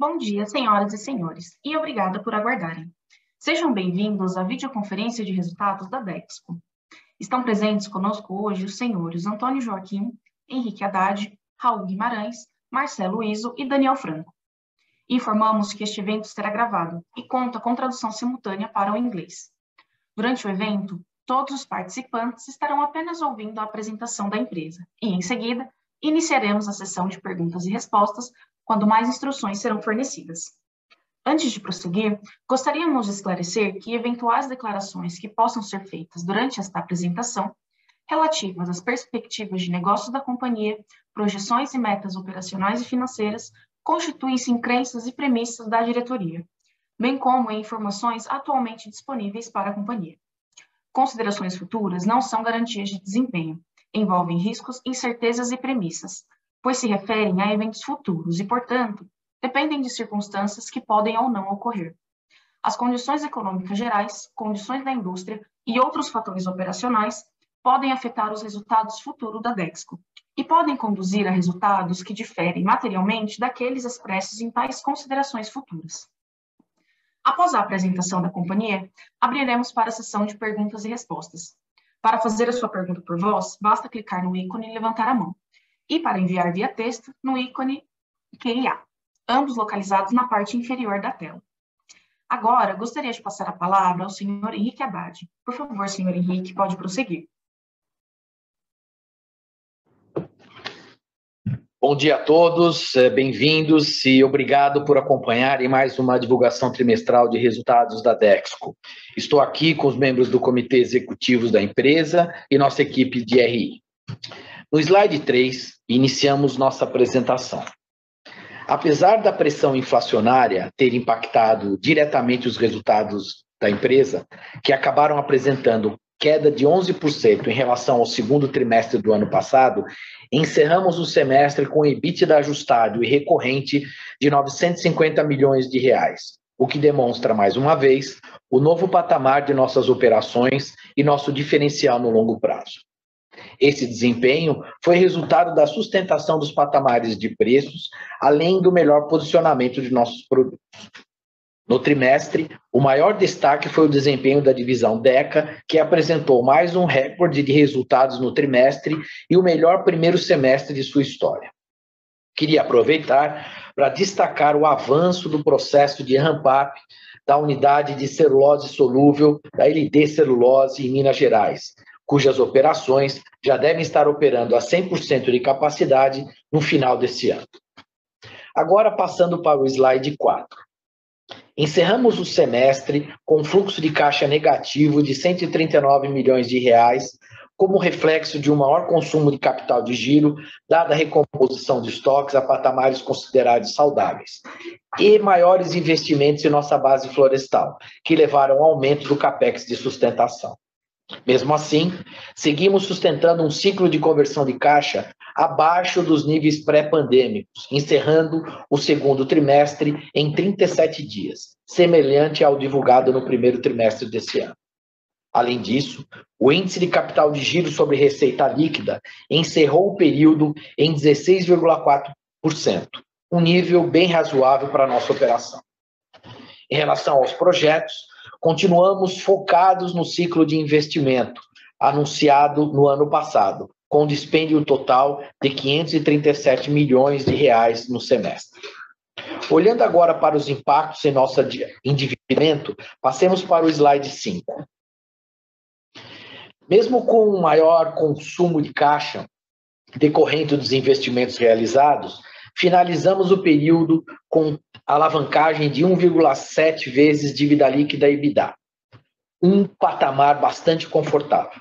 Bom dia, senhoras e senhores, e obrigada por aguardarem. Sejam bem-vindos à videoconferência de resultados da Dexco. Estão presentes conosco hoje os senhores Antônio Joaquim, Henrique Haddad, Raul Guimarães, Marcelo Iso e Daniel Franco. Informamos que este evento será gravado e conta com tradução simultânea para o inglês. Durante o evento, todos os participantes estarão apenas ouvindo a apresentação da empresa e, em seguida, iniciaremos a sessão de perguntas e respostas quando mais instruções serão fornecidas. Antes de prosseguir, gostaríamos de esclarecer que eventuais declarações que possam ser feitas durante esta apresentação, relativas às perspectivas de negócios da companhia, projeções e metas operacionais e financeiras, constituem-se em crenças e premissas da diretoria, bem como em informações atualmente disponíveis para a companhia. Considerações futuras não são garantias de desempenho, envolvem riscos, incertezas e premissas, pois se referem a eventos futuros e, portanto, dependem de circunstâncias que podem ou não ocorrer. As condições econômicas gerais, condições da indústria e outros fatores operacionais podem afetar os resultados futuros da Dexco e podem conduzir a resultados que diferem materialmente daqueles expressos em tais considerações futuras. Após a apresentação da companhia, abriremos para a sessão de perguntas e respostas. Para fazer a sua pergunta por voz, basta clicar no ícone e levantar a mão e para enviar via texto no ícone QIA, ambos localizados na parte inferior da tela. Agora, gostaria de passar a palavra ao senhor Henrique Haddad. Por favor, senhor Henrique, pode prosseguir. Bom dia a todos, eh, bem-vindos e obrigado por acompanharem mais uma divulgação trimestral de resultados da Dexco. Estou aqui com os membros do comitê executivo da empresa e nossa equipe de RI. No slide 3, iniciamos nossa apresentação. Apesar da pressão inflacionária ter impactado diretamente os resultados da empresa, que acabaram apresentando queda de 11% em relação ao segundo trimestre do ano passado, encerramos o semestre com EBITDA ajustado e recorrente de 950 milhões de reais, o que demonstra mais uma vez o novo patamar de nossas operações e nosso diferencial no longo prazo. Esse desempenho foi resultado da sustentação dos patamares de preços, além do melhor posicionamento de nossos produtos. No trimestre, o maior destaque foi o desempenho da divisão DECA, que apresentou mais um recorde de resultados no trimestre e o melhor primeiro semestre de sua história. Queria aproveitar para destacar o avanço do processo de ramp-up da unidade de celulose solúvel da LD Celulose em Minas Gerais, cujas operações já devem estar operando a 100% de capacidade no final desse ano. Agora, passando para o slide 4. Encerramos o semestre com um fluxo de caixa negativo de 139 milhões de reais, como reflexo de um maior consumo de capital de giro, dada a recomposição de estoques a patamares considerados saudáveis, e maiores investimentos em nossa base florestal, que levaram ao aumento do capex de sustentação. Mesmo assim, seguimos sustentando um ciclo de conversão de caixa abaixo dos níveis pré-pandêmicos, encerrando o segundo trimestre em 37 dias, semelhante ao divulgado no primeiro trimestre desse ano. Além disso, o índice de capital de giro sobre receita líquida encerrou o período em 16,4%, um nível bem razoável para a nossa operação. Em relação aos projetos, continuamos focados no ciclo de investimento anunciado no ano passado, com dispêndio total de 537 milhões de reais no semestre. Olhando agora para os impactos em nosso endividamento, passemos para o slide 5. Mesmo com um maior consumo de caixa decorrente dos investimentos realizados, finalizamos o período com alavancagem de 1,7 vezes dívida líquida e EBITDA, um patamar bastante confortável.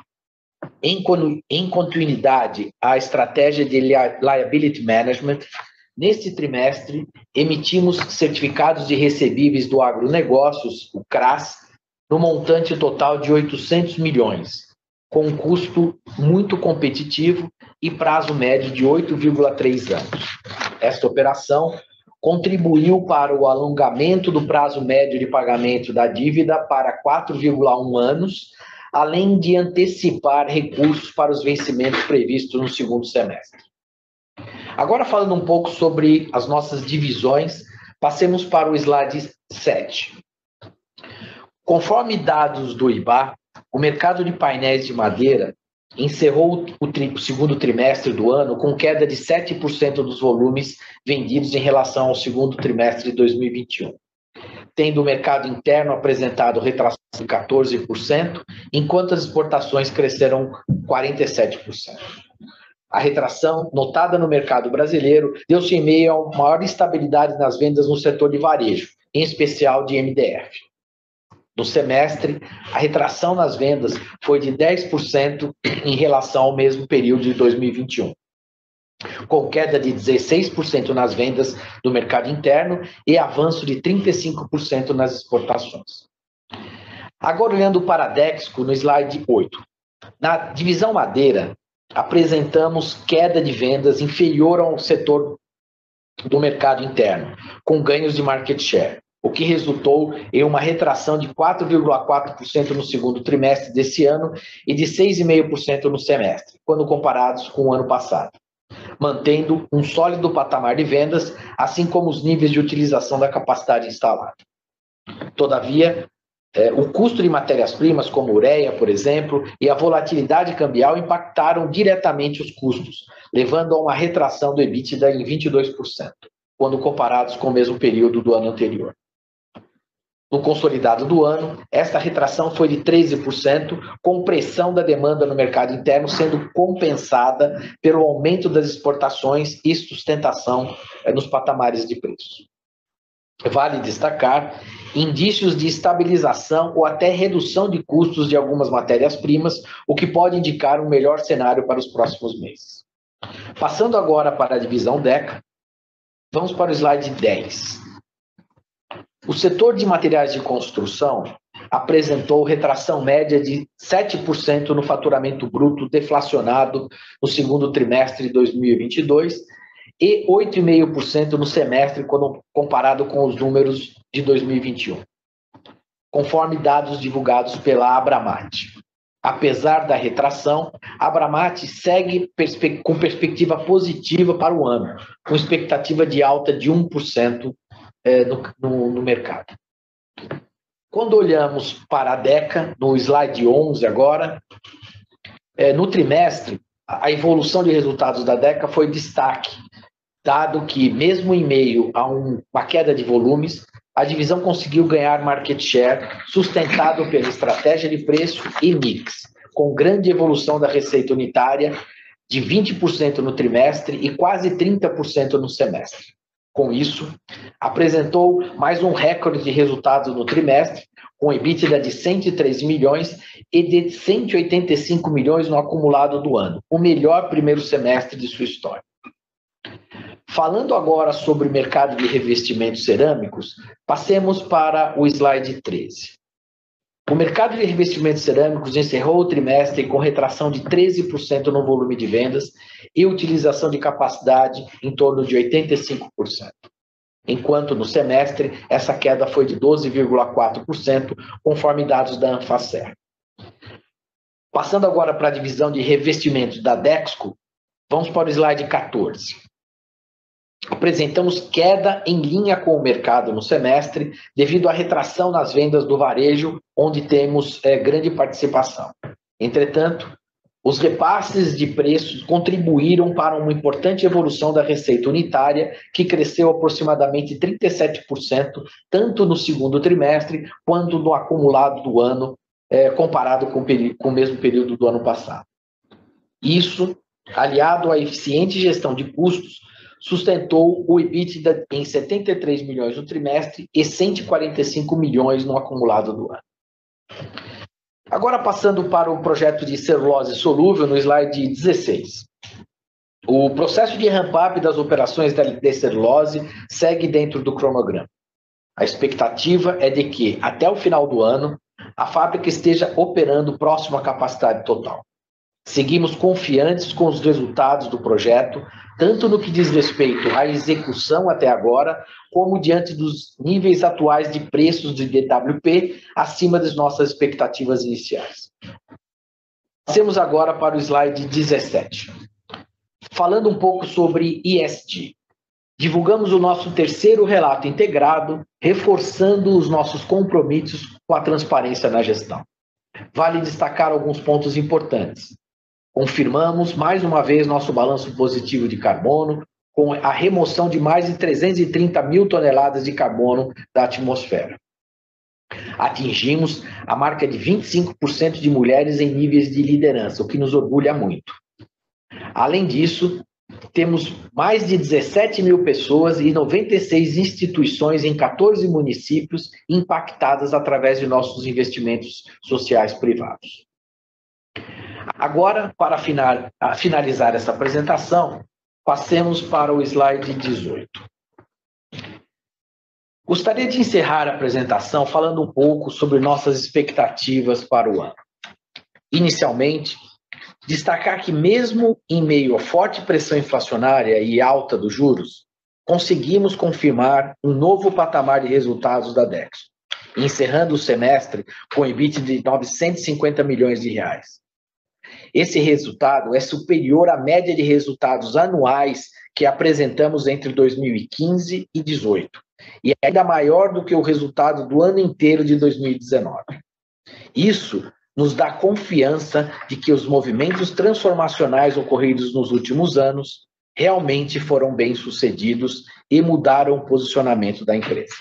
Em, em continuidade à estratégia de liability management, neste trimestre emitimos certificados de recebíveis do agronegócios, o CRAS, no montante total de 800 milhões, com um custo muito competitivo e prazo médio de 8,3 anos. Esta operação contribuiu para o alongamento do prazo médio de pagamento da dívida para 4,1 anos, além de antecipar recursos para os vencimentos previstos no segundo semestre. Agora falando um pouco sobre as nossas divisões, Passemos para o slide 7. Conforme dados do IBA, o mercado de painéis de madeira encerrou o, tri, segundo trimestre do ano com queda de 7% dos volumes vendidos em relação ao segundo trimestre de 2021, tendo o mercado interno apresentado retração de 14%, enquanto as exportações cresceram 47%. A retração notada no mercado brasileiro deu-se em meio a maior instabilidade nas vendas no setor de varejo, em especial de MDF. No semestre, a retração nas vendas foi de 10% em relação ao mesmo período de 2021, com queda de 16% nas vendas do mercado interno e avanço de 35% nas exportações. Agora, olhando para a Dexco, no slide 8. Na divisão madeira, apresentamos queda de vendas inferior ao setor do mercado interno, com ganhos de market share o que resultou em uma retração de 4,4% no segundo trimestre desse ano e de 6,5% no semestre, quando comparados com o ano passado, mantendo um sólido patamar de vendas, assim como os níveis de utilização da capacidade instalada. Todavia, é, o custo de matérias-primas, como ureia, por exemplo, e a volatilidade cambial impactaram diretamente os custos, levando a uma retração do EBITDA em 22%, quando comparados com o mesmo período do ano anterior. No consolidado do ano, esta retração foi de 13%, com pressão da demanda no mercado interno sendo compensada pelo aumento das exportações e sustentação eh, nos patamares de preço. Vale destacar indícios de estabilização ou até redução de custos de algumas matérias-primas, o que pode indicar um melhor cenário para os próximos meses. Passando agora para a divisão DECA, vamos para o slide 10. O setor de materiais de construção apresentou retração média de 7% no faturamento bruto deflacionado no segundo trimestre de 2022 e 8,5% no semestre quando comparado com os números de 2021, conforme dados divulgados pela Abramat. Apesar da retração, a Abramat segue perspe com perspectiva positiva para o ano, com expectativa de alta de 1% é, no, no, no mercado. Quando olhamos para a DECA, no slide 11 agora, é, no trimestre, a evolução de resultados da DECA foi destaque, dado que, mesmo em meio a um, uma queda de volumes, a divisão conseguiu ganhar market share sustentado pela estratégia de preço e mix, com grande evolução da receita unitária de 20% no trimestre e quase 30% no semestre. Com isso, apresentou mais um recorde de resultados no trimestre, com EBITDA de 103 milhões e de 185 milhões no acumulado do ano, o melhor primeiro semestre de sua história. Falando agora sobre o mercado de revestimentos cerâmicos, passemos para o slide 13. O mercado de revestimentos cerâmicos encerrou o trimestre com retração de 13% no volume de vendas e utilização de capacidade em torno de 85%. Enquanto no semestre, essa queda foi de 12,4%, conforme dados da Anfacer. Passando agora para a divisão de revestimentos da Dexco, vamos para o slide 14 apresentamos queda em linha com o mercado no semestre, devido à retração nas vendas do varejo, onde temos é, grande participação. Entretanto, os repasses de preços contribuíram para uma importante evolução da receita unitária, que cresceu aproximadamente 37%, tanto no segundo trimestre quanto no acumulado do ano, é, comparado com o, com o mesmo período do ano passado. Isso, aliado à eficiente gestão de custos, sustentou o EBITDA em 73 milhões no trimestre e 145 milhões no acumulado do ano. Agora passando para o projeto de celulose solúvel no slide 16. O processo de ramp-up das operações da celulose segue dentro do cronograma. A expectativa é de que, até o final do ano, a fábrica esteja operando próximo à capacidade total. Seguimos confiantes com os resultados do projeto, tanto no que diz respeito à execução até agora, como diante dos níveis atuais de preços de DWP acima das nossas expectativas iniciais. Passemos agora para o slide 17. Falando um pouco sobre ISD. divulgamos o nosso terceiro relato integrado, reforçando os nossos compromissos com a transparência na gestão. Vale destacar alguns pontos importantes. Confirmamos mais uma vez nosso balanço positivo de carbono, com a remoção de mais de 330 mil toneladas de carbono da atmosfera. Atingimos a marca de 25% de mulheres em níveis de liderança, o que nos orgulha muito. Além disso, temos mais de 17 mil pessoas e 96 instituições em 14 municípios impactadas através de nossos investimentos sociais privados. Agora, para finalizar essa apresentação, passemos para o slide 18. Gostaria de encerrar a apresentação falando um pouco sobre nossas expectativas para o ano. Inicialmente, destacar que, mesmo em meio a forte pressão inflacionária e alta dos juros, conseguimos confirmar um novo patamar de resultados da Dexo, encerrando o semestre com EBIT de 950 milhões de reais. Esse resultado é superior à média de resultados anuais que apresentamos entre 2015 e 2018, e é ainda maior do que o resultado do ano inteiro de 2019. Isso nos dá confiança de que os movimentos transformacionais ocorridos nos últimos anos realmente foram bem-sucedidos e mudaram o posicionamento da empresa.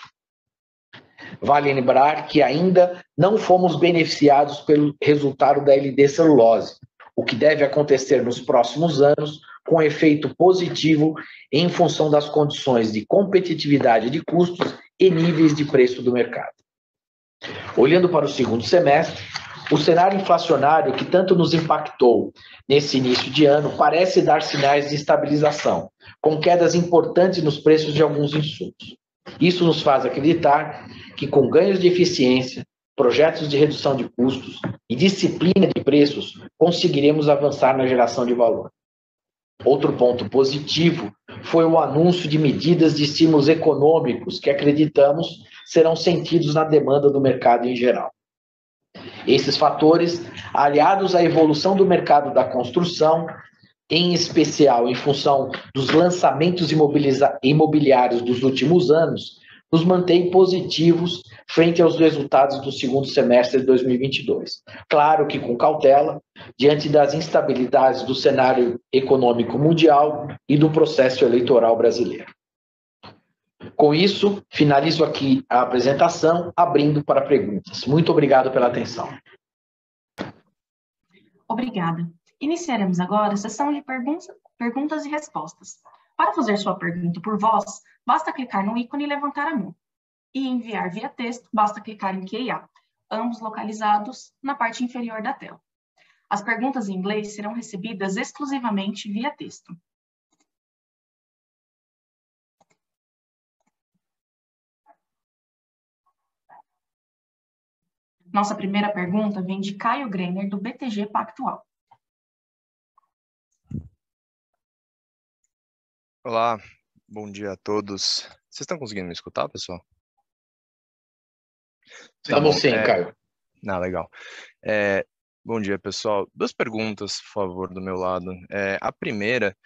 Vale lembrar que ainda não fomos beneficiados pelo resultado da LD Celulose, o que deve acontecer nos próximos anos com efeito positivo em função das condições de competitividade de custos e níveis de preço do mercado. Olhando para o segundo semestre, o cenário inflacionário que tanto nos impactou nesse início de ano parece dar sinais de estabilização, com quedas importantes nos preços de alguns insumos. Isso nos faz acreditar que, com ganhos de eficiência, projetos de redução de custos e disciplina de preços, conseguiremos avançar na geração de valor. Outro ponto positivo foi o anúncio de medidas de estímulos econômicos que acreditamos serão sentidos na demanda do mercado em geral. Esses fatores, aliados à evolução do mercado da construção, em especial em função dos lançamentos imobiliários dos últimos anos, nos mantém positivos frente aos resultados do segundo semestre de 2022. Claro que com cautela, diante das instabilidades do cenário econômico mundial e do processo eleitoral brasileiro. Com isso, finalizo aqui a apresentação, abrindo para perguntas. Muito obrigado pela atenção. Obrigada. Iniciaremos agora a sessão de perguntas, e respostas. Para fazer sua pergunta por voz, basta clicar no ícone e levantar a mão. E enviar via texto, basta clicar em QIA, ambos localizados na parte inferior da tela. As perguntas em inglês serão recebidas exclusivamente via texto. Nossa primeira pergunta vem de Caio Greiner, do BTG Pactual. Olá, bom dia a todos. Vocês estão conseguindo me escutar, pessoal? Estamos tá sim, é... Caio. Ah, legal. É... Bom dia, pessoal. Duas perguntas, por favor, do meu lado. É... A primeira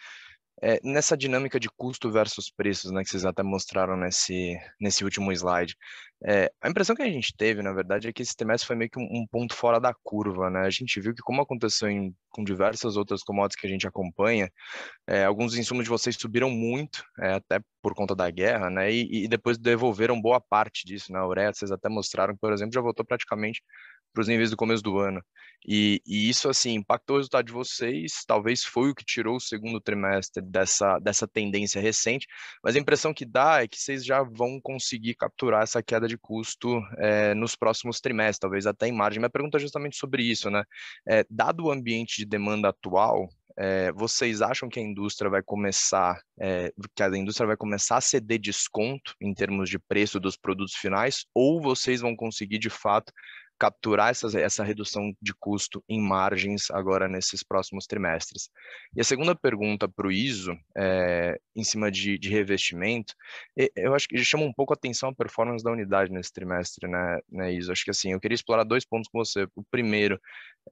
é, nessa dinâmica de custo versus preços, né, que vocês até mostraram nesse, nesse último slide, é, a impressão que a gente teve, na verdade, é que esse trimestre foi meio que um, um ponto fora da curva, né? A gente viu que, como aconteceu em, com diversas outras commodities que a gente acompanha, é, alguns insumos de vocês subiram muito, é, até por conta da guerra, né? E, e, depois devolveram boa parte disso, né? A ureia, vocês até mostraram que, por exemplo, já voltou praticamente para os níveis do começo do ano. E, e, isso, assim, impactou o resultado de vocês, talvez foi o que tirou o segundo trimestre dessa, dessa tendência recente, mas a impressão que dá é que vocês já vão conseguir capturar essa queda de custo é, nos próximos trimestres, talvez até em margem. Minha pergunta é justamente sobre isso, né? É, dado o ambiente de demanda atual, é, vocês acham que a indústria vai começar, é, que a indústria vai começar a ceder desconto em termos de preço dos produtos finais, ou vocês vão conseguir de fato capturar essa, essa redução de custo em margens agora nesses próximos trimestres. E a segunda pergunta para o ISO, é, em cima de, de, revestimento, eu acho que chama um pouco a atenção a performance da unidade nesse trimestre, né, né ISO? Acho que assim, eu queria explorar dois pontos com você. O primeiro,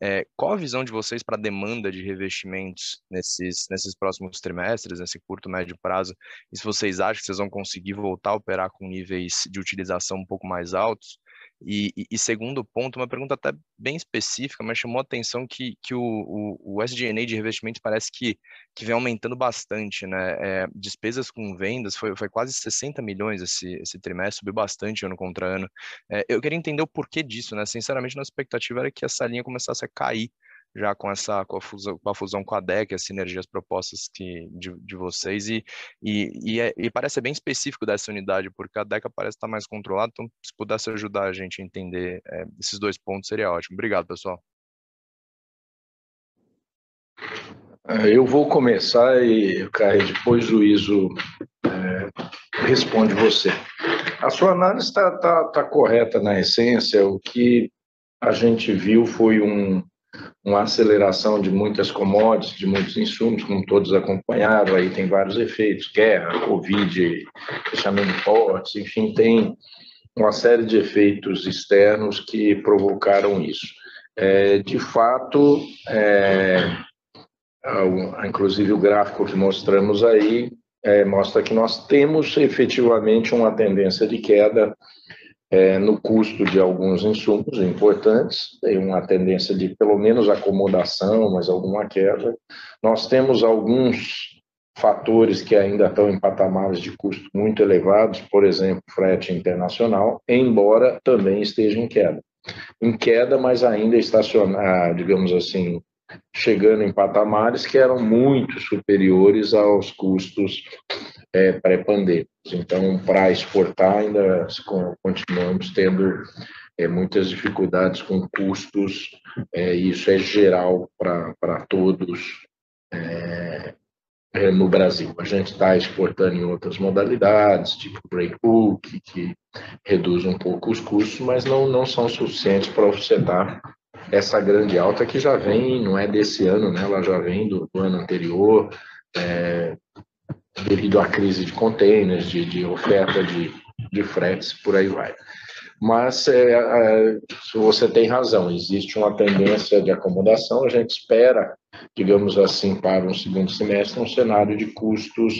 é, qual a visão de vocês para a demanda de revestimentos nesses, nesses próximos trimestres, nesse curto, médio prazo? E se vocês acham que vocês vão conseguir voltar a operar com níveis de utilização um pouco mais altos? E, e, e, segundo ponto, uma pergunta até bem específica, mas chamou a atenção que, que o, o, o SG&A de investimentos parece que, que vem aumentando bastante, né? É, despesas com vendas foi, foi quase 60 milhões esse, esse trimestre, subiu bastante ano contra ano. É, eu queria entender o porquê disso, né? Sinceramente, nossa expectativa era que essa linha começasse a cair já com essa com a fusão com a, fusão com a DEC, as sinergias propostas que, de, de vocês, e, e, e, é, e, parece ser bem específico dessa unidade, porque a DECA parece estar mais controlada, então se pudesse ajudar a gente a entender é, esses dois pontos, seria ótimo. Obrigado, pessoal. É, eu vou começar e, Caio, depois o Iso é, responde você. A sua análise está tá, tá correta na essência, o que a gente viu foi um, uma aceleração de muitas commodities, de muitos insumos, como todos acompanharam, aí tem vários efeitos, guerra, Covid, fechamento de portos, enfim, tem uma série de efeitos externos que provocaram isso. É, de fato, é, inclusive o gráfico que mostramos aí é, mostra que nós temos efetivamente uma tendência de queda é, no custo de alguns insumos importantes, tem uma tendência de pelo menos acomodação, mas alguma queda. Nós temos alguns fatores que ainda estão em patamares de custo muito elevados, por exemplo, frete internacional, embora também esteja em queda. Em queda, mas ainda estacionar, digamos assim, chegando em patamares que eram muito superiores aos custos é, pré-pandêmicos. Então, para exportar, ainda continuamos tendo é, muitas dificuldades com custos, é, isso é geral para todos é, é, no Brasil. A gente está exportando em outras modalidades, tipo breakbook, que reduz um pouco os custos, mas não, não são suficientes para ofertar essa grande alta que já vem, não é desse ano, né? ela já vem do, do ano anterior, é, devido à crise de containers, de, de oferta de, de fretes, por aí vai. Mas é, é, você tem razão, existe uma tendência de acomodação, a gente espera, digamos assim, para um segundo semestre, um cenário de custos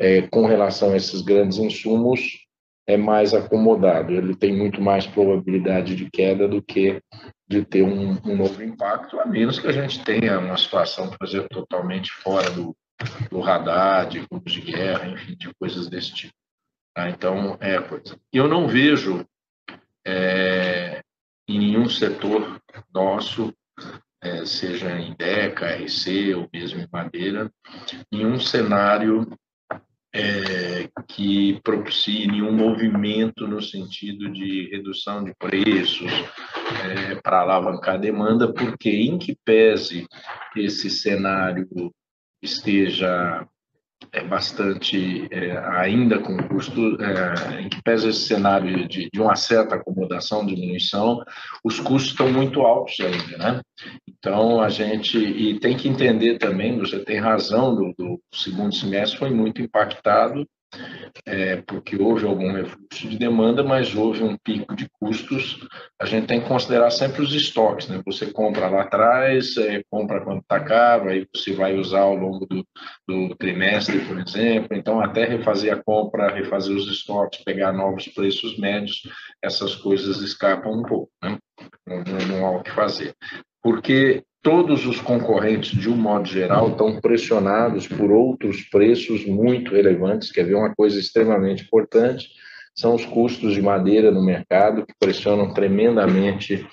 é, com relação a esses grandes insumos é mais acomodado, ele tem muito mais probabilidade de queda do que de ter um, um novo impacto, a menos que a gente tenha uma situação, por exemplo, totalmente fora do, do radar, de grupos de guerra, enfim, de coisas desse tipo. Tá? Então, é coisa. Eu não vejo é, em nenhum setor nosso, é, seja em DECA, RC ou mesmo em madeira, nenhum cenário é, que propicie nenhum movimento no sentido de redução de preços é, para alavancar a demanda, porque em que pese esse cenário esteja é bastante é, ainda com custo é, em que pesa esse cenário de, de, uma certa acomodação, diminuição, os custos estão muito altos ainda, né? Então a gente e tem que entender também, você tem razão, do, do segundo semestre foi muito impactado é, porque houve algum refluxo de demanda, mas houve um pico de custos. A gente tem que considerar sempre os estoques, né? Você compra lá atrás, é, compra quando está caro, aí você vai usar ao longo do, do, trimestre, por exemplo. Então, até refazer a compra, refazer os estoques, pegar novos preços médios, essas coisas escapam um pouco, né? Não, não, não há o que fazer. Porque todos os concorrentes, de um modo geral, estão pressionados por outros preços muito relevantes. Quer ver uma coisa extremamente importante? São os custos de madeira no mercado, que pressionam tremendamente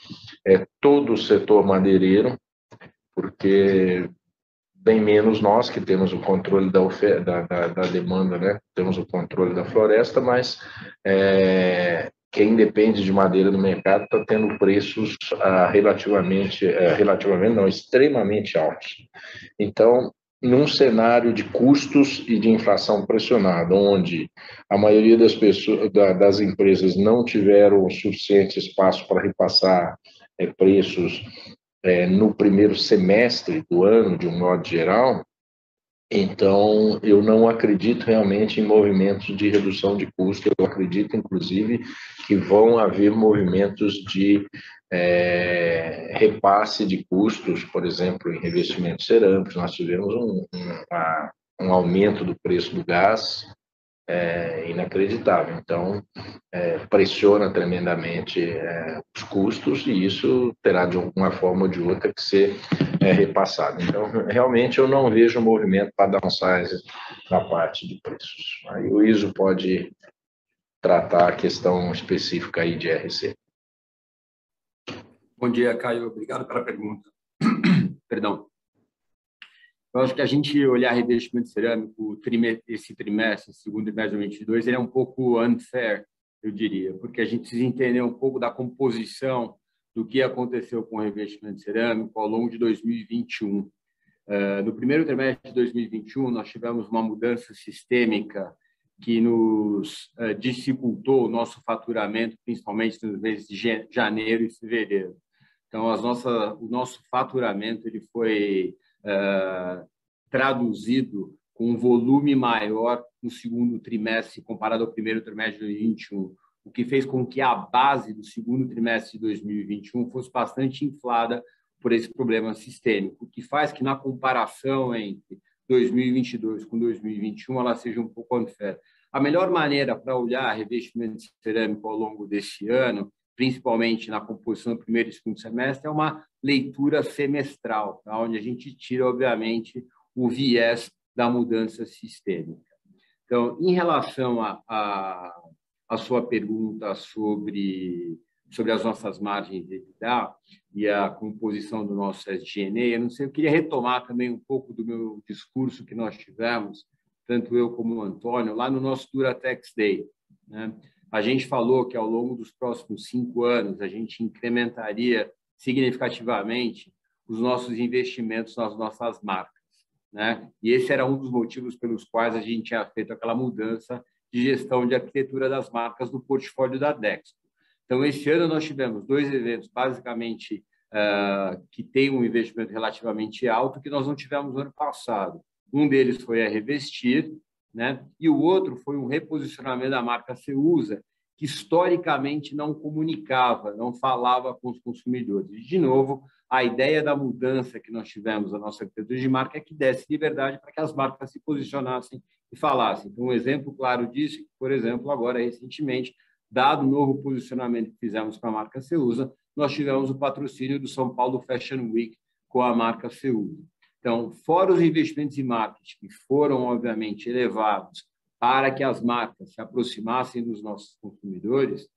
é, todo o setor madeireiro, porque bem menos nós que temos o controle da, oferta, da, da, da demanda, né? temos o controle da floresta, mas é, quem depende de madeira no mercado está tendo preços ah, relativamente, eh, relativamente não, extremamente altos. Então, num cenário de custos e de inflação pressionada, onde a maioria das pessoas, das empresas não tiveram suficiente espaço para repassar é, preços é, no primeiro semestre do ano, de um modo geral, então eu não acredito realmente em movimentos de redução de custo, eu acredito, inclusive, que vão haver movimentos de é, repasse de custos, por exemplo, em revestimentos cerâmicos, nós tivemos um, um, um aumento do preço do gás é, inacreditável. Então, é, pressiona tremendamente é, os custos e isso terá de alguma forma ou de outra que ser é, repassado. Então, realmente eu não vejo movimento para downsize na parte de preços. Aí o ISO pode tratar a questão específica aí de RC. Bom dia, Caio. Obrigado pela pergunta. Perdão. Eu acho que a gente olhar revestimento cerâmico esse trimestre, segundo trimestre de 2022, ele é um pouco unfair, eu diria, porque a gente precisa entender um pouco da composição do que aconteceu com o revestimento cerâmico ao longo de 2021. Eh, no primeiro trimestre de 2021, nós tivemos uma mudança sistêmica que nos eh, dificultou o nosso faturamento, principalmente nos meses de janeiro e fevereiro. Então, as nossas, o nosso faturamento ele foi uh, traduzido com um volume maior no segundo trimestre comparado ao primeiro trimestre de 2021, o que fez com que a base do segundo trimestre de 2021 fosse bastante inflada por esse problema sistêmico, o que faz que na comparação entre 2022 com 2021 ela seja um pouco unfair. A melhor maneira para olhar revestimento cerâmico ao longo deste ano principalmente na composição do primeiro e segundo semestre, é uma leitura semestral, tá? onde a gente tira, obviamente, o viés da mudança sistêmica. Então, em relação a, a, a sua pergunta sobre, sobre as nossas margens de EBITDA e a composição do nosso SGNE, eu não sei, eu queria retomar também um pouco do meu discurso que nós tivemos, tanto eu como o Antônio, lá no nosso Duratex Day. Né? A gente falou que ao longo dos próximos cinco anos a gente incrementaria significativamente os nossos investimentos nas nossas marcas, né? E esse era um dos motivos pelos quais a gente tinha feito aquela mudança de gestão de arquitetura das marcas do portfólio da Dexco. Então, esse ano nós tivemos dois eventos, basicamente, uh, que têm um investimento relativamente alto, que nós não tivemos no ano passado. Um deles foi a Revestir, né? E o outro foi um reposicionamento da marca Ceusa, que historicamente não comunicava, não falava com os consumidores. De novo, a ideia da mudança que nós tivemos na nossa arquitetura de marca é que desse liberdade para que as marcas se posicionassem e falassem. Então, um exemplo claro disso, por exemplo, agora recentemente, dado o novo posicionamento que fizemos com a marca Ceusa, nós tivemos o patrocínio do São Paulo Fashion Week com a marca Ceusa. Então, fora os investimentos em marketing, que foram, obviamente, elevados para que as marcas se aproximassem dos nossos consumidores,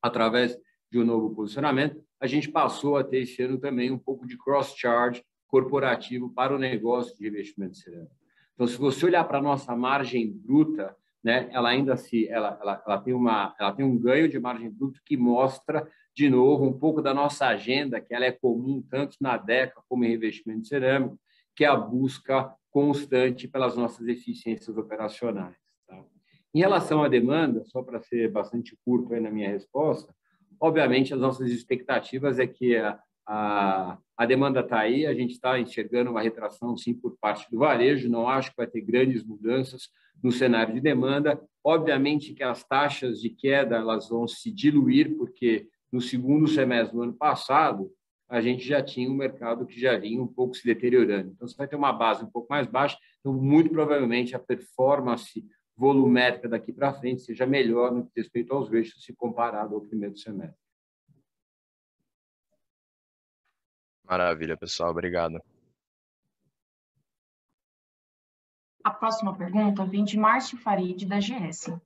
através de um novo posicionamento, a gente passou a ter esse ano também um pouco de cross-charge corporativo para o negócio de investimento cerâmico. Então, se você olhar para a nossa margem bruta, né, ela ainda se, ela, ela, ela, tem uma, ela tem um ganho de margem bruta que mostra de novo, um pouco da nossa agenda, que ela é comum tanto na DECA como em revestimento cerâmico, que é a busca constante pelas nossas eficiências operacionais. Tá? Em relação à demanda, só para ser bastante curto aí na minha resposta, obviamente as nossas expectativas é que a, a, a demanda está aí, a gente está enxergando uma retração, sim, por parte do varejo, não acho que vai ter grandes mudanças no cenário de demanda. Obviamente que as taxas de queda elas vão se diluir, porque no segundo semestre do ano passado, a gente já tinha um mercado que já vinha um pouco se deteriorando. Então, você vai ter uma base um pouco mais baixa, então, muito provavelmente, a performance volumétrica daqui para frente seja melhor no que diz respeito aos eixos se comparado ao primeiro semestre. Maravilha, pessoal. Obrigado. A próxima pergunta vem de Márcio Farid, da GS.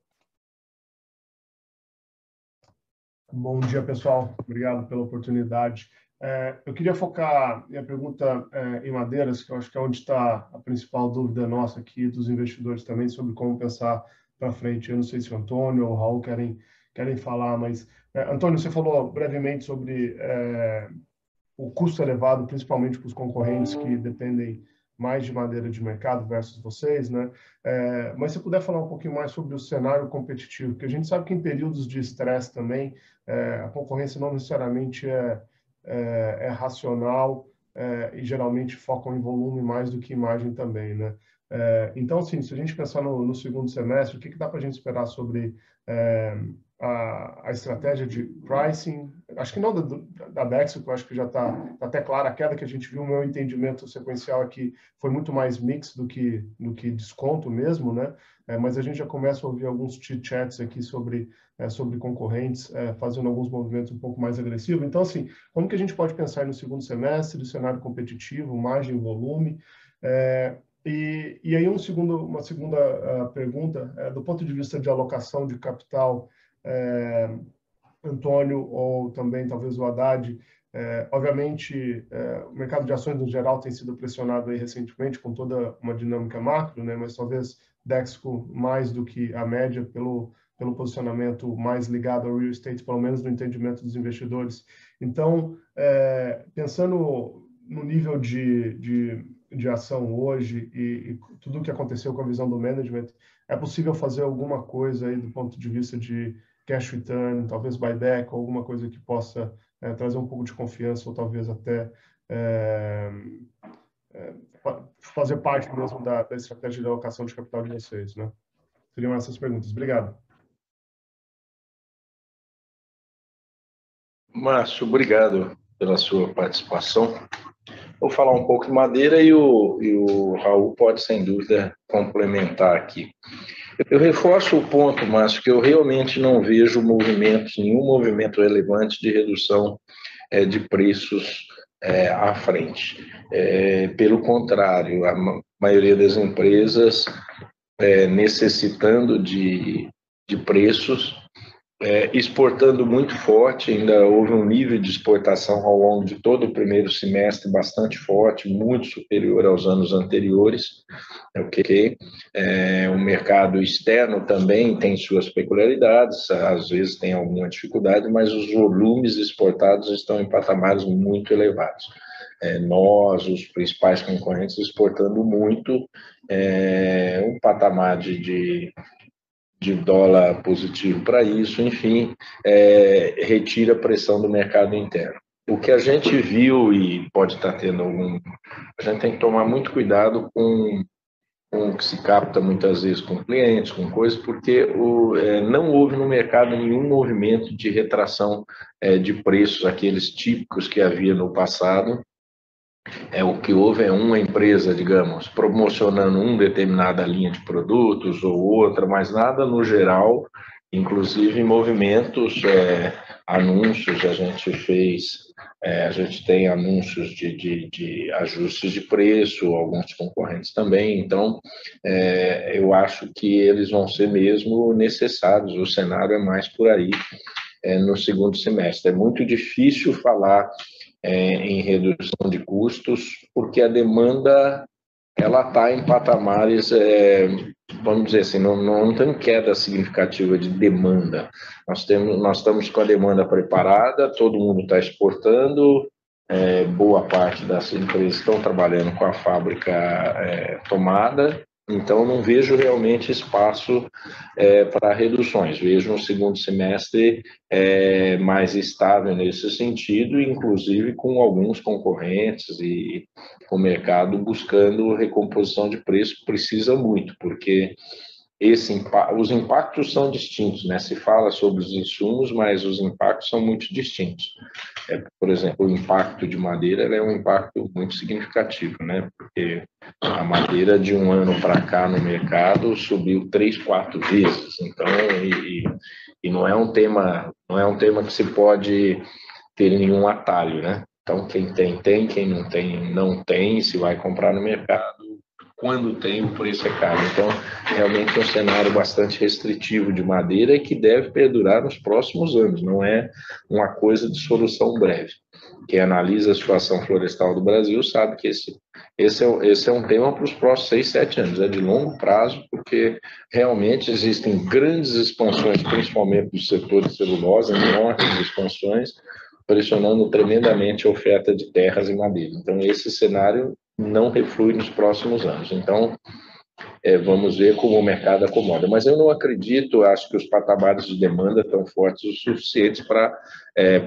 Bom dia, pessoal. Obrigado pela oportunidade. É, eu queria focar minha pergunta é, em madeiras, que eu acho que é onde está a principal dúvida nossa aqui, dos investidores também, sobre como pensar para frente. Eu não sei se o Antônio ou o Raul querem, querem falar, mas, é, Antônio, você falou brevemente sobre é, o custo elevado, principalmente para os concorrentes que dependem mais de madeira de mercado versus vocês, né? É, mas se puder falar um pouquinho mais sobre o cenário competitivo, porque a gente sabe que em períodos de estresse também é, a concorrência não necessariamente é, é, é racional é, e geralmente focam em volume mais do que imagem também, né? É, então, assim, se a gente pensar no, no segundo semestre, o que, que dá para a gente esperar sobre é, a, a, estratégia de pricing? Acho que não da, da Dexo, que eu acho que já está tá até clara a queda que a gente viu. O meu entendimento sequencial aqui foi muito mais mix do que, do que desconto mesmo, né? É, mas a gente já começa a ouvir alguns chit-chats aqui sobre, é, sobre concorrentes é, fazendo alguns movimentos um pouco mais agressivos. Então, assim, como que a gente pode pensar no segundo semestre, cenário competitivo, margem, volume? É, e, e aí um segundo, uma segunda uh, pergunta, é, do ponto de vista de alocação de capital, é, Antônio ou também talvez o Haddad, é, obviamente é, o mercado de ações no geral tem sido pressionado aí recentemente com toda uma dinâmica macro, né, mas talvez Dexco mais do que a média pelo pelo posicionamento mais ligado ao real estate, pelo menos no entendimento dos investidores. Então, é, pensando no nível de, de de ação hoje e, e tudo o que aconteceu com a visão do management, é possível fazer alguma coisa aí do ponto de vista de cash return, talvez buyback, alguma coisa que possa é, trazer um pouco de confiança ou talvez até é, é, fazer parte mesmo da, da, estratégia de alocação de capital de vocês, né? Seriam essas perguntas. Obrigado. Márcio, obrigado pela sua participação. Vou falar um pouco de madeira e o, e o Raul pode, sem dúvida, complementar aqui. Eu reforço o ponto, Márcio, que eu realmente não vejo movimentos, nenhum movimento relevante de redução é, de preços é, à frente. É, pelo contrário, a maioria das empresas é, necessitando de, de preços é, exportando muito forte, ainda houve um nível de exportação ao longo de todo o primeiro semestre bastante forte, muito superior aos anos anteriores. Ok, é, o mercado externo também tem suas peculiaridades, às vezes tem alguma dificuldade, mas os volumes exportados estão em patamares muito elevados. É, nós, os principais concorrentes, exportando muito, é, um patamar de, de de dólar positivo para isso, enfim, é, retira a pressão do mercado interno. O que a gente viu e pode estar tendo algum. A gente tem que tomar muito cuidado com, com o que se capta muitas vezes com clientes, com coisas, porque o, é, não houve no mercado nenhum movimento de retração é, de preços, aqueles típicos que havia no passado, é o que houve é uma empresa, digamos, promocionando uma determinada linha de produtos ou outra, mas nada no geral, inclusive movimentos, é, anúncios, a gente fez, é, a gente tem anúncios de, de, de, ajustes de preço, alguns concorrentes também, então é, eu acho que eles vão ser mesmo necessários, o cenário é mais por aí é, no segundo semestre. É muito difícil falar é, em redução de custos, porque a demanda ela está em patamares, é, vamos dizer assim, não, não tem queda significativa de demanda. Nós, temos, nós estamos com a demanda preparada, todo mundo está exportando, é, boa parte das empresas estão trabalhando com a fábrica é, tomada, então, não vejo realmente espaço é, para reduções. Vejo um segundo semestre é, mais estável nesse sentido, inclusive com alguns concorrentes e o mercado buscando recomposição de preço. Precisa muito, porque esse, os impactos são distintos, né? Se fala sobre os insumos, mas os impactos são muito distintos. É, por exemplo, o impacto de madeira é um impacto muito significativo, né? Porque a madeira de um ano para cá no mercado subiu três, quatro vezes. Então, e, e não é um tema, não é um tema que se pode ter nenhum atalho, né? Então, quem tem, tem, quem não tem, não tem. Se vai comprar no mercado, quando tem, o preço é caro. Então, realmente é um cenário bastante restritivo de madeira e que deve perdurar nos próximos anos, não é uma coisa de solução breve. Quem analisa a situação florestal do Brasil sabe que esse, esse, é, esse é um tema para os próximos seis, sete anos, é de longo prazo, porque realmente existem grandes expansões, principalmente do setor de celulose, enormes expansões, pressionando tremendamente a oferta de terras e madeira. Então, esse cenário não reflui nos próximos anos. Então, é, vamos ver como o mercado acomoda. Mas eu não acredito, acho que os patamares de demanda estão fortes o suficientes para, é,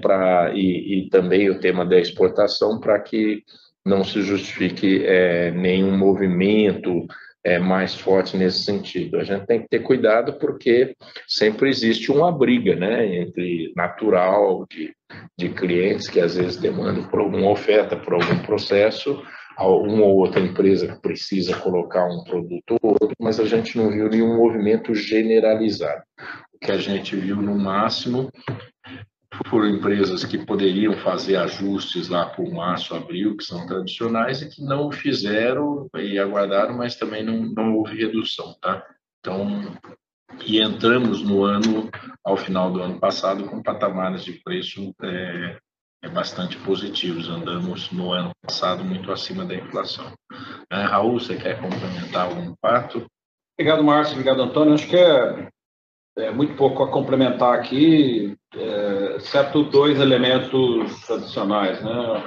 e, e, também o tema da exportação para que não se justifique é, nenhum movimento é, mais forte nesse sentido. A gente tem que ter cuidado porque sempre existe uma briga né, entre natural de, de clientes que às vezes demandam por alguma oferta, por algum processo, uma ou outra empresa que precisa colocar um produto ou outro, mas a gente não viu nenhum movimento generalizado. O que a gente viu no máximo foram empresas que poderiam fazer ajustes lá por março, abril, que são tradicionais, e que não fizeram e aguardaram, mas também não, não houve redução, tá? Então, e entramos no ano, ao final do ano passado, com patamares de preço é, é bastante positivos. Andamos no ano passado muito acima da inflação. É, Raul, você quer complementar algum fato? Obrigado, Márcio. Obrigado, Antônio. Acho que é, é muito pouco a complementar aqui, é, exceto dois elementos adicionais. Né?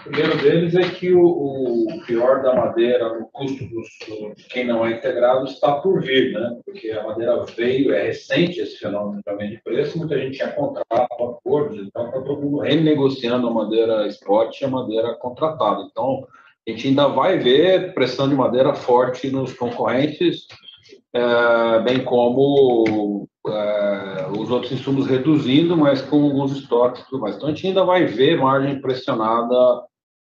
O primeiro deles é que o, o pior da madeira no custo dos, de quem não é integrado está por vir, né? porque a madeira veio, é recente esse fenômeno também de preço, muita gente tinha contrato, acordos, então está todo mundo renegociando a madeira spot e a madeira contratada. Então, a gente ainda vai ver pressão de madeira forte nos concorrentes, bem como é, os outros insumos reduzindo, mas com alguns estoques e tudo mais. Então, a gente ainda vai ver margem pressionada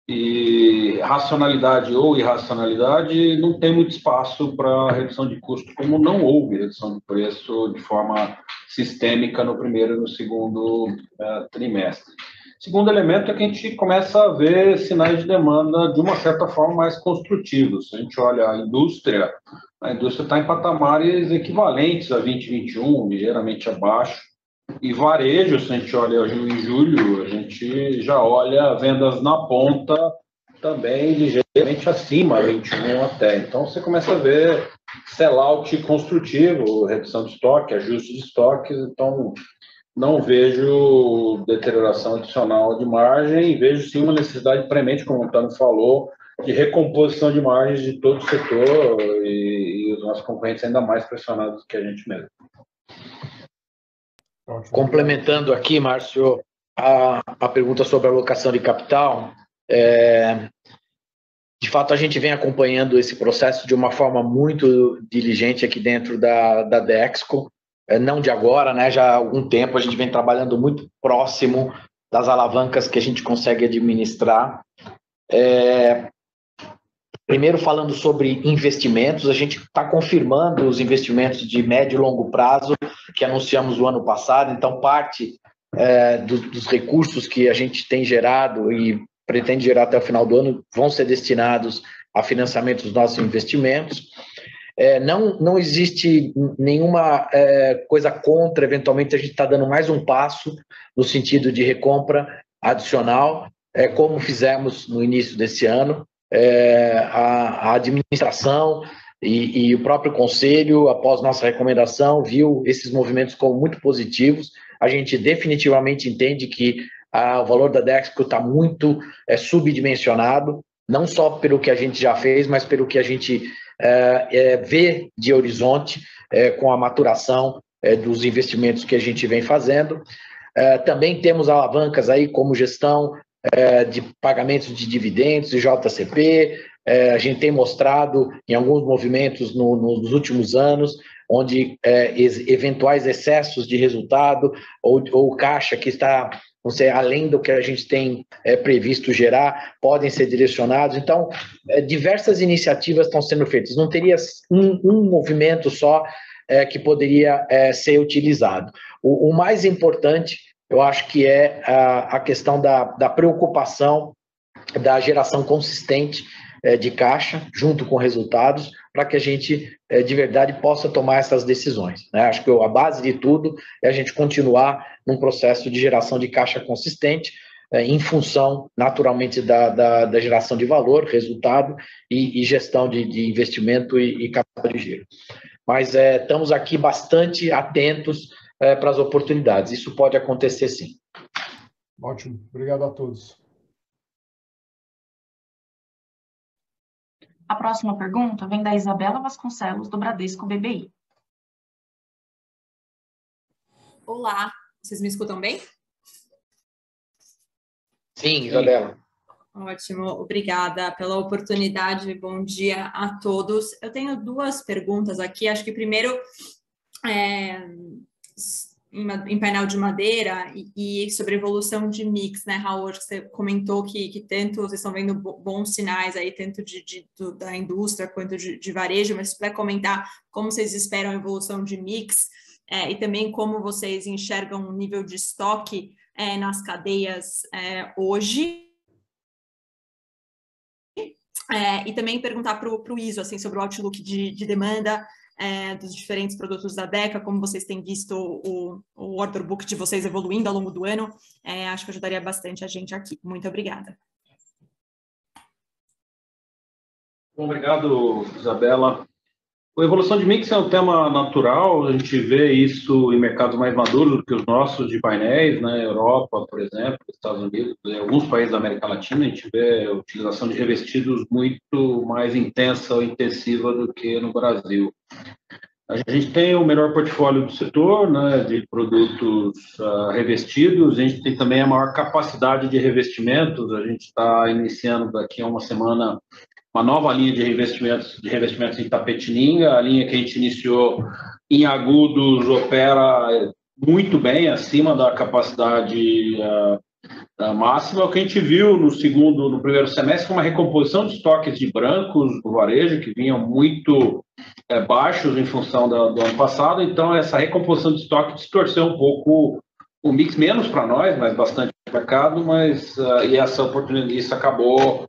e racionalidade ou irracionalidade não tem muito espaço para redução de custo, como não houve redução de preço de forma sistêmica no primeiro e no segundo uh, trimestre. Segundo elemento é que a gente começa a ver sinais de demanda de uma certa forma mais construtivos. Se a gente olha a indústria, a indústria está em patamares equivalentes a 2021, ligeiramente abaixo. E varejo, se a gente olha em julho, a gente já olha vendas na ponta também ligeiramente acima, 21 até. Então você começa a ver sellout construtivo, redução de estoque, ajuste de estoques. Então não vejo deterioração adicional de margem, vejo sim uma necessidade premente, como o Antônio falou, de recomposição de margens de todo o setor e, e os nossos concorrentes ainda mais pressionados que a gente mesmo. Complementando aqui, Márcio, a, a pergunta sobre a alocação de capital, é, de fato a gente vem acompanhando esse processo de uma forma muito diligente aqui dentro da, da Dexco, é, não de agora, né? Já há algum tempo a gente vem trabalhando muito próximo das alavancas que a gente consegue administrar. É, primeiro, falando sobre investimentos, a gente está confirmando os investimentos de médio e longo prazo que anunciamos no ano passado. Então, parte é, do, dos recursos que a gente tem gerado e pretende gerar até o final do ano vão ser destinados a financiamento dos nossos investimentos. É, não, não existe nenhuma é, coisa contra, eventualmente a gente está dando mais um passo no sentido de recompra adicional, é, como fizemos no início desse ano. É, a, a, administração e, e, o próprio conselho, após nossa recomendação, viu esses movimentos como muito positivos. A gente definitivamente entende que a, o valor da Dexco está muito é, subdimensionado, não só pelo que a gente já fez, mas pelo que a gente é, é, ver de horizonte é, com a maturação dos investimentos que a gente vem fazendo. também temos alavancas aí como gestão de pagamentos de dividendos e JCP. a gente tem mostrado em alguns movimentos no, nos últimos anos onde eventuais excessos de resultado ou, ou caixa que está você, além do que a gente tem é, previsto gerar, podem ser direcionados. Então, é, diversas iniciativas estão sendo feitas. Não teria um, um movimento só é, que poderia é, ser utilizado. O, o, mais importante, eu acho que é a, questão da, da preocupação da geração consistente é, de caixa, junto com resultados, para que a gente, é, de verdade, possa tomar essas decisões. Né? Acho que a base de tudo é a gente continuar num processo de geração de caixa consistente, é, em função, naturalmente, da, da, da, geração de valor, resultado e, e gestão de, de, investimento e, e capital de giro. Mas é, estamos aqui bastante atentos é, para as oportunidades. Isso pode acontecer sim. Ótimo. Obrigado a todos. A próxima pergunta vem da Isabela Vasconcelos, do Bradesco BBI. Olá, vocês me escutam bem? Sim, Isabela. Ótimo, obrigada pela oportunidade. Bom dia a todos. Eu tenho duas perguntas aqui. Acho que primeiro é, em, painel de madeira e, e, sobre evolução de mix, né, Raul? Você comentou que, que tanto vocês estão vendo bons sinais aí, tanto de, de do, da indústria quanto de, de varejo, mas puder comentar como vocês esperam a evolução de mix é, e também como vocês enxergam o nível de estoque é, nas cadeias é, hoje. É, e também perguntar para o ISO assim, sobre o outlook de, de demanda é, dos diferentes produtos da DECA, como vocês têm visto o, o order book de vocês evoluindo ao longo do ano. É, acho que ajudaria bastante a gente aqui. Muito obrigada. Obrigado, Isabela. A evolução de mix é um tema natural, a gente vê isso em mercados mais maduros do que os nossos de painéis, né? Europa, por exemplo, Estados Unidos, em alguns países da América Latina, a gente vê a utilização de revestidos muito mais intensa ou intensiva do que no Brasil. A gente tem o melhor portfólio do setor, né, de produtos uh, revestidos, a gente tem também a maior capacidade de revestimentos, a gente está iniciando daqui a uma semana uma nova linha de revestimentos, de revestimentos em Tapetininga, a linha que a gente iniciou em agudos opera muito bem, acima da capacidade uh, máxima. O que a gente viu no segundo, no primeiro semestre foi uma recomposição de estoques de brancos do varejo, que vinham muito é, baixos em função da, do ano passado. Então, essa recomposição de estoque distorceu um pouco o mix, menos para nós, mas bastante para o mercado, mas uh, e essa oportunidade, isso acabou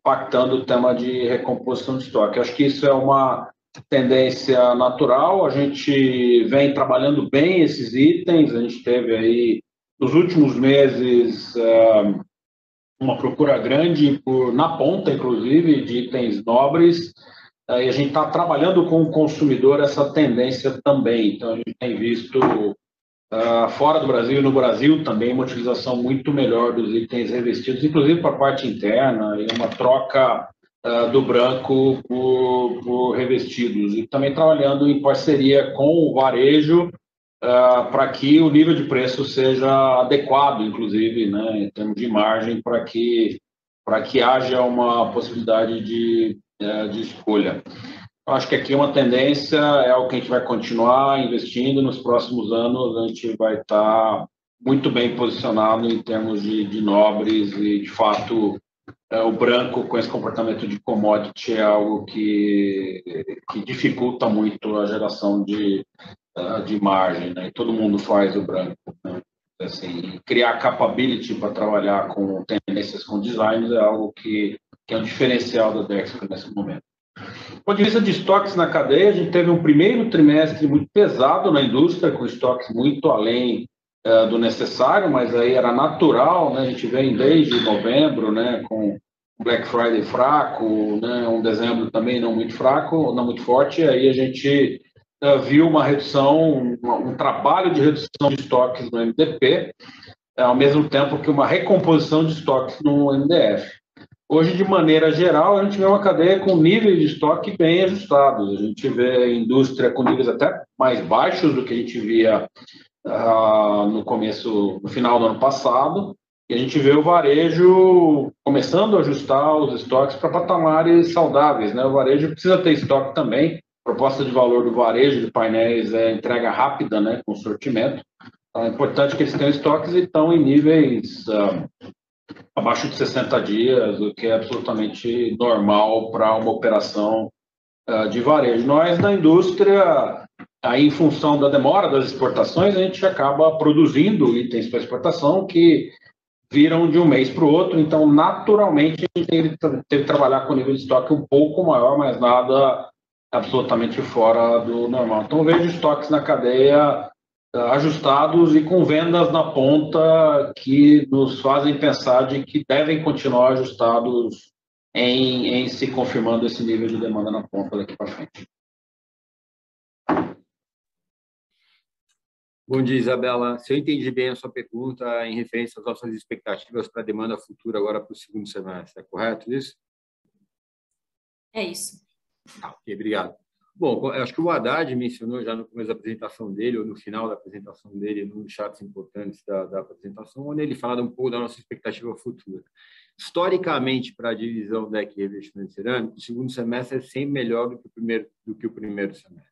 impactando o tema de recomposição de estoque. Acho que isso é uma tendência natural. A gente vem trabalhando bem esses itens. A gente teve aí nos últimos meses eh, uma procura grande por na ponta, inclusive, de itens nobres. Eh, e a gente está trabalhando com o consumidor essa tendência também. Então, a gente tem visto Uh, fora do Brasil e no Brasil também uma utilização muito melhor dos itens revestidos, inclusive para a parte interna, e uma troca uh, do branco por, por, revestidos. E também trabalhando em parceria com o varejo uh, para que o nível de preço seja adequado, inclusive, né, em termos de margem, para que, que haja uma possibilidade de, eh, de escolha. Acho que aqui uma tendência é o que a gente vai continuar investindo nos próximos anos. A gente vai estar muito bem posicionado em termos de, de nobres e, de fato, é, o branco com esse comportamento de commodity é algo que, que dificulta muito a geração de, é, de margem. Né? E todo mundo faz o branco. Né? Assim, criar capability para trabalhar com tendências, com designs, é algo que, que é um diferencial da Dexter nesse momento. Do ponto de vista de estoques na cadeia, a gente teve um primeiro trimestre muito pesado na indústria, com estoques muito além uh, do necessário, mas aí era natural, né? A gente vem desde novembro, né, com Black Friday fraco, né, um dezembro também não muito fraco, não muito forte, aí a gente uh, viu uma redução, um, um, trabalho de redução de estoques no MDP, ao mesmo tempo que uma recomposição de estoques no MDF. Hoje, de maneira geral, a gente vê uma cadeia com níveis de estoque bem ajustados. A gente vê a indústria com níveis até mais baixos do que a gente via uh, no começo, no final do ano passado. E a gente vê o varejo começando a ajustar os estoques para patamares saudáveis. Né? O varejo precisa ter estoque também. A proposta de valor do varejo de painéis é entrega rápida, né, com sortimento. Então, é importante que eles tenham estoques e estão em níveis uh, abaixo de 60 dias, o que é absolutamente normal para uma operação uh, de varejo. Nós, na indústria, aí, em função da demora das exportações, a gente acaba produzindo itens para exportação que viram de um mês para o outro, então, naturalmente, a gente teve, teve que trabalhar com nível de estoque um pouco maior, mas nada absolutamente fora do normal. Então, vejo estoques na cadeia ajustados e com vendas na ponta que nos fazem pensar de que devem continuar ajustados em, em se confirmando esse nível de demanda na ponta daqui para frente. Bom dia, Isabela. Se eu entendi bem a sua pergunta em referência às nossas expectativas para a demanda futura agora para o segundo semestre, é correto isso? É isso. Ah, ok, obrigado. Bom, acho que o Haddad mencionou já no começo da apresentação dele, ou no final da apresentação dele, num dos chats importantes da, da apresentação, onde ele fala um pouco da nossa expectativa futura. Historicamente, para a divisão DEC e revestimento cerâmico, o segundo semestre é sempre melhor do que o primeiro, do que o primeiro semestre.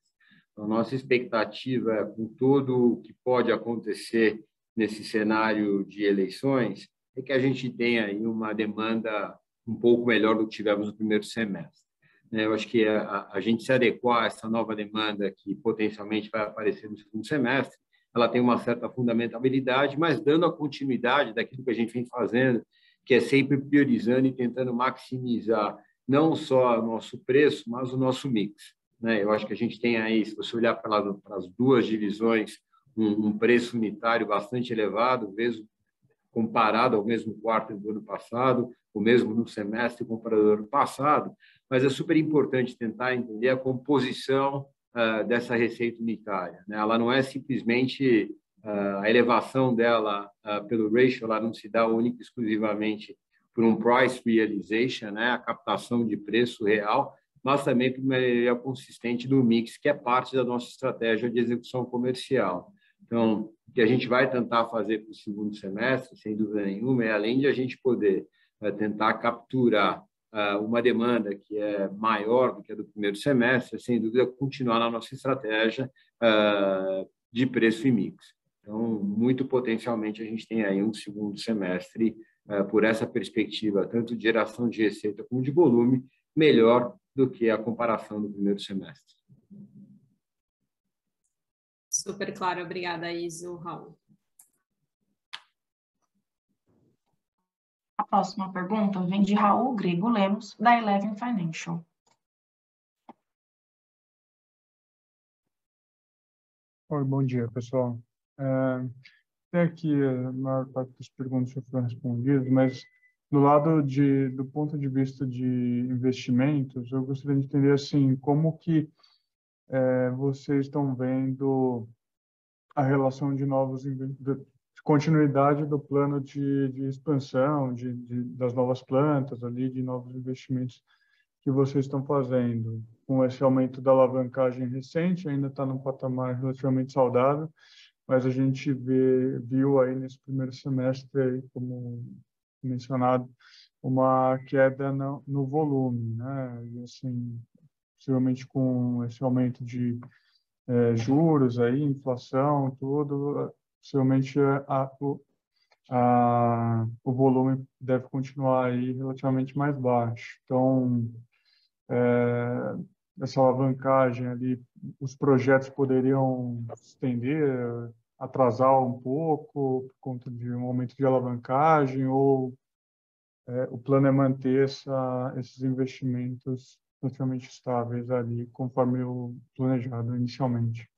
Então, nossa expectativa, é, com tudo o que pode acontecer nesse cenário de eleições, é que a gente tenha aí uma demanda um pouco melhor do que tivemos no primeiro semestre. Né? Eu acho que a, a gente se adequar a essa nova demanda que potencialmente vai aparecer no segundo semestre, ela tem uma certa fundamentabilidade, mas dando a continuidade daquilo que a gente vem fazendo, que é sempre priorizando e tentando maximizar não só o nosso preço, mas o nosso mix. Né? Eu acho que a gente tem aí, se você olhar para, as duas divisões, um, um, preço unitário bastante elevado, mesmo comparado ao mesmo quarto do ano passado, o mesmo no semestre comparado ao ano passado, mas é super importante tentar entender a composição uh, dessa receita unitária. Né? Ela não é simplesmente uh, a elevação dela uh, pelo ratio, ela não se dá única e exclusivamente por um price realization, né? a captação de preço real, mas também por uma melhoria consistente do mix, que é parte da nossa estratégia de execução comercial. Então, o que a gente vai tentar fazer para o segundo semestre, sem dúvida nenhuma, é além de a gente poder uh, tentar capturar uma demanda que é maior do que a do primeiro semestre, sem dúvida, continuar na nossa estratégia uh, de preço e mix. Então, muito potencialmente, a gente tem aí um segundo semestre, por essa perspectiva, tanto de geração de receita como de volume, melhor do que a comparação do primeiro semestre. Super claro, obrigada, Iso, Raul. Próxima pergunta vem de Raul Grego Lemos, da Eleven Financial. Oi, bom dia, pessoal. É, até aqui a maior parte das perguntas já foram respondidas, mas do lado de, do ponto de vista de investimentos, eu gostaria de entender assim como que é, vocês estão vendo a relação de novos de continuidade do plano de, de expansão de, de, das novas plantas ali de novos investimentos que vocês estão fazendo com esse aumento da alavancagem recente ainda está num patamar relativamente saudável mas a gente vê, viu aí nesse primeiro semestre como mencionado uma queda no, no volume, né? E assim, possivelmente com esse aumento de é, juros aí, inflação, tudo, possivelmente a, o, a, o volume deve continuar aí relativamente mais baixo. Então, é, essa alavancagem ali, os projetos poderiam estender, atrasar um pouco por conta de um aumento de alavancagem ou é, o plano é manter essa, esses investimentos relativamente estáveis ali, conforme o planejado inicialmente.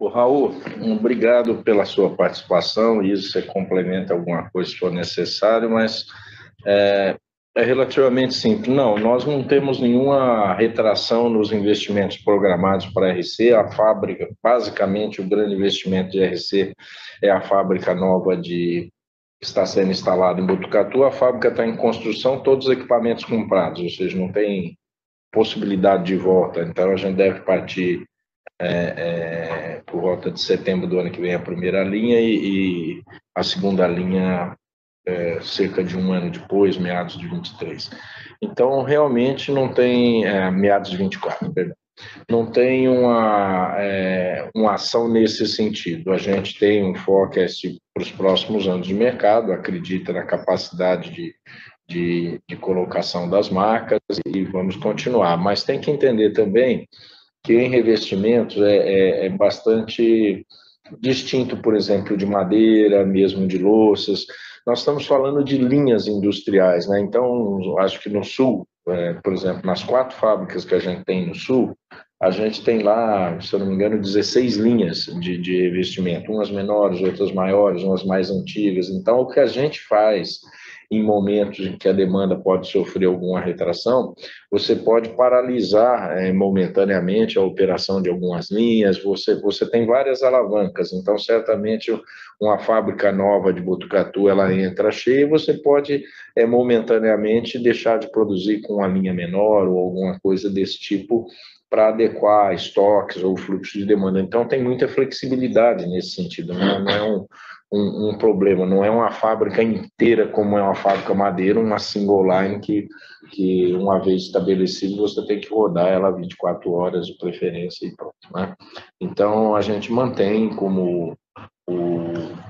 O Raul, obrigado pela sua participação. Isso você complementa alguma coisa se for necessário, mas é, é relativamente simples. Não, nós não temos nenhuma retração nos investimentos programados para a RC. A fábrica, basicamente, o grande investimento de RC é a fábrica nova de está sendo instalado em Botucatu, a fábrica está em construção, todos os equipamentos comprados, ou seja, não tem possibilidade de volta. Então, a gente deve partir é, é, por volta de setembro do ano que vem a primeira linha e, e a segunda linha é, cerca de um ano depois, meados de 23. Então, realmente não tem, é, meados de 24, perdão não tem uma, é, uma ação nesse sentido. A gente tem um forecast para os próximos anos de mercado, acredita na capacidade de, de, de colocação das marcas e vamos continuar. Mas tem que entender também que em revestimentos é, é, é bastante distinto, por exemplo, de madeira, mesmo de louças. Nós estamos falando de linhas industriais, né? Então, acho que no sul é, por exemplo, nas quatro fábricas que a gente tem no Sul, a gente tem lá, se eu não me engano, 16 linhas de, de revestimento, umas menores, outras maiores, umas mais antigas. Então, o que a gente faz em momentos em que a demanda pode sofrer alguma retração, você pode paralisar é, momentaneamente a operação de algumas linhas, você, você tem várias alavancas, então certamente uma fábrica nova de Botucatu, ela entra cheia e você pode é, momentaneamente deixar de produzir com uma linha menor ou alguma coisa desse tipo para adequar estoques ou fluxo de demanda. Então, tem muita flexibilidade nesse sentido, não, é, não é um, um, um, problema, não é uma fábrica inteira como é uma fábrica madeira, uma single line que, que uma vez estabelecido, você tem que rodar ela 24 horas de preferência e pronto. Né? Então, a gente mantém como o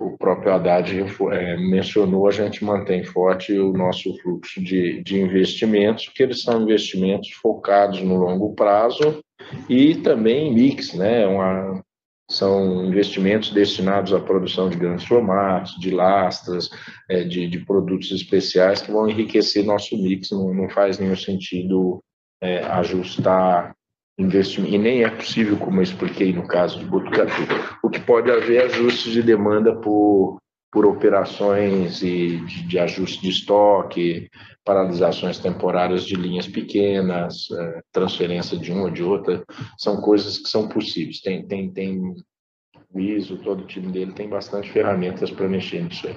o próprio Haddad é, mencionou, a gente mantém forte o nosso fluxo de, de investimentos, que eles são investimentos focados no longo prazo e também mix, né? Uma, são investimentos destinados à produção de grandes formatos, de lastras, é, de, de, produtos especiais que vão enriquecer nosso mix. Não, não faz nenhum sentido é, ajustar investimento, e nem é possível, como eu expliquei no caso de Botucatu. O que pode haver é ajustes de demanda por, por operações e de, de ajuste de estoque, paralisações temporárias de linhas pequenas, é, transferência de uma ou de outra, são coisas que são possíveis. Tem, tem, tem o ISO, todo o time dele tem bastante ferramentas para mexer nisso aí.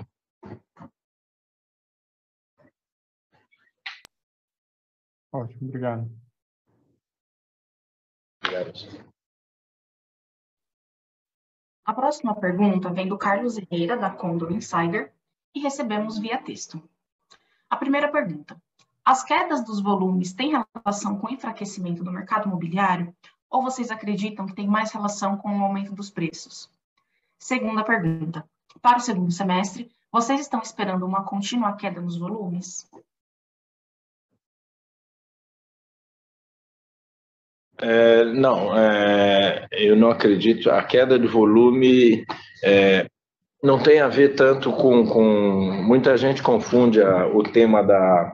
Ótimo, obrigado. A próxima pergunta vem do Carlos Herrera, da Condor Insider, e recebemos via texto. A primeira pergunta: As quedas dos volumes têm relação com o enfraquecimento do mercado imobiliário ou vocês acreditam que tem mais relação com o aumento dos preços? Segunda pergunta: Para o segundo semestre, vocês estão esperando uma contínua queda nos volumes? É, não, é, eu não acredito. A queda de volume é, não tem a ver tanto com, com muita gente confunde a, o tema da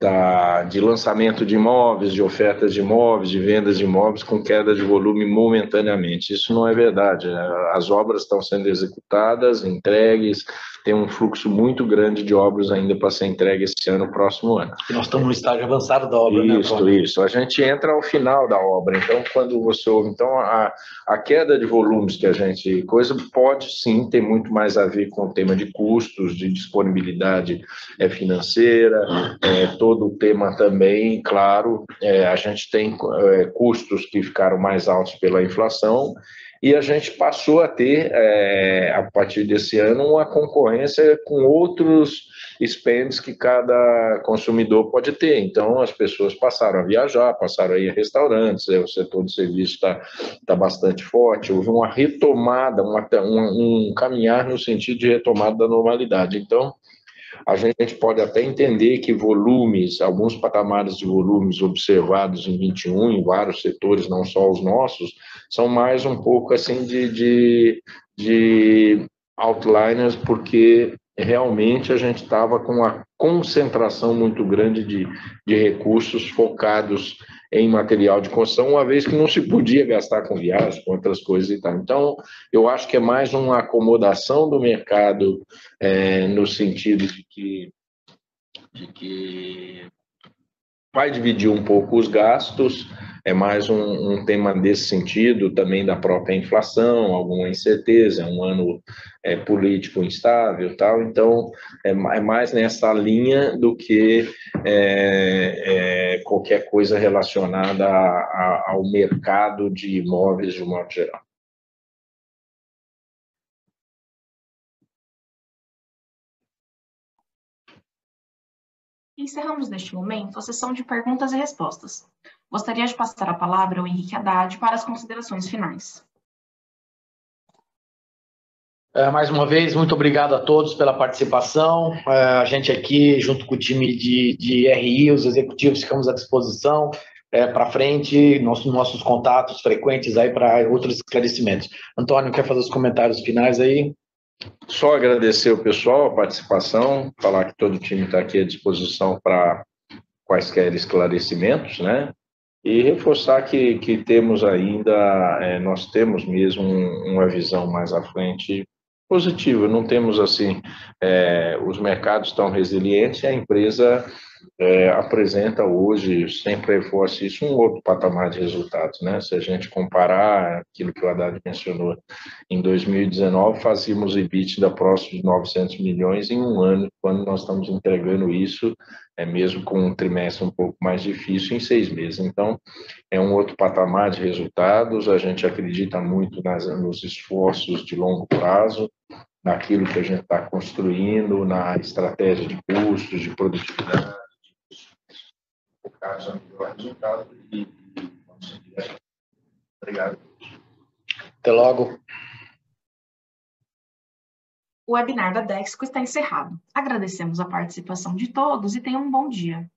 da, de lançamento de imóveis, de ofertas de imóveis, de vendas de imóveis com queda de volume momentaneamente. Isso não é verdade. As obras estão sendo executadas, entregues, tem um fluxo muito grande de obras ainda para ser entregue esse ano, próximo ano. Nós estamos no estágio avançado da obra, isso, né? Isso, isso. A gente entra ao final da obra. Então, quando você ouve, então a, a queda de volumes que a gente coisa pode sim ter muito mais a ver com o tema de custos, de disponibilidade é, financeira, é, todo o tema também, claro, é, a gente tem custos que ficaram mais altos pela inflação e a gente passou a ter, é, a partir desse ano, uma concorrência com outros spends que cada consumidor pode ter. Então, as pessoas passaram a viajar, passaram a ir a restaurantes, é, o setor de serviço está tá bastante forte, houve uma retomada, uma, um, um caminhar no sentido de retomada da normalidade. Então, a gente pode até entender que volumes, alguns patamares de volumes observados em 21, em vários setores, não só os nossos, são mais um pouco assim de, de, de outliners, porque realmente a gente estava com uma concentração muito grande de, de recursos focados em material de construção, uma vez que não se podia gastar com viagens, com outras coisas e tal. Então, eu acho que é mais uma acomodação do mercado é, no sentido de que, de que vai dividir um pouco os gastos, é mais um, um, tema desse sentido, também da própria inflação, alguma incerteza, é um ano é, político instável tal, então é, é, mais nessa linha do que é, é qualquer coisa relacionada a, a, ao mercado de imóveis de um modo geral. Encerramos neste momento a sessão de perguntas e respostas. Gostaria de passar a palavra ao Henrique Haddad para as considerações finais. É, mais uma vez, muito obrigado a todos pela participação. É, a gente aqui, junto com o time de, de RI, os executivos, ficamos à disposição é, para frente, nossos, nossos contatos frequentes aí para outros esclarecimentos. Antônio, quer fazer os comentários finais aí? Só agradecer o pessoal, a participação, falar que todo o time está aqui à disposição para quaisquer esclarecimentos, né? E reforçar que, que temos ainda, é, nós temos mesmo uma visão mais à frente positiva. Não temos assim, é, os mercados estão resilientes e a empresa é, apresenta hoje, sempre reforço isso, um outro patamar de resultados. Né? Se a gente comparar aquilo que o Haddad mencionou, em 2019 fazíamos EBITDA próximo de 900 milhões em um ano, quando nós estamos entregando isso, é mesmo com um trimestre um pouco mais difícil, em seis meses. Então, é um outro patamar de resultados, a gente acredita muito nas, nos esforços de longo prazo, naquilo que a gente está construindo, na estratégia de custos, de produtividade, focados a melhor resultado e vamos seguir Obrigado. Até logo. O webinar da Dexco está encerrado. Agradecemos a participação de todos e tenham um bom dia.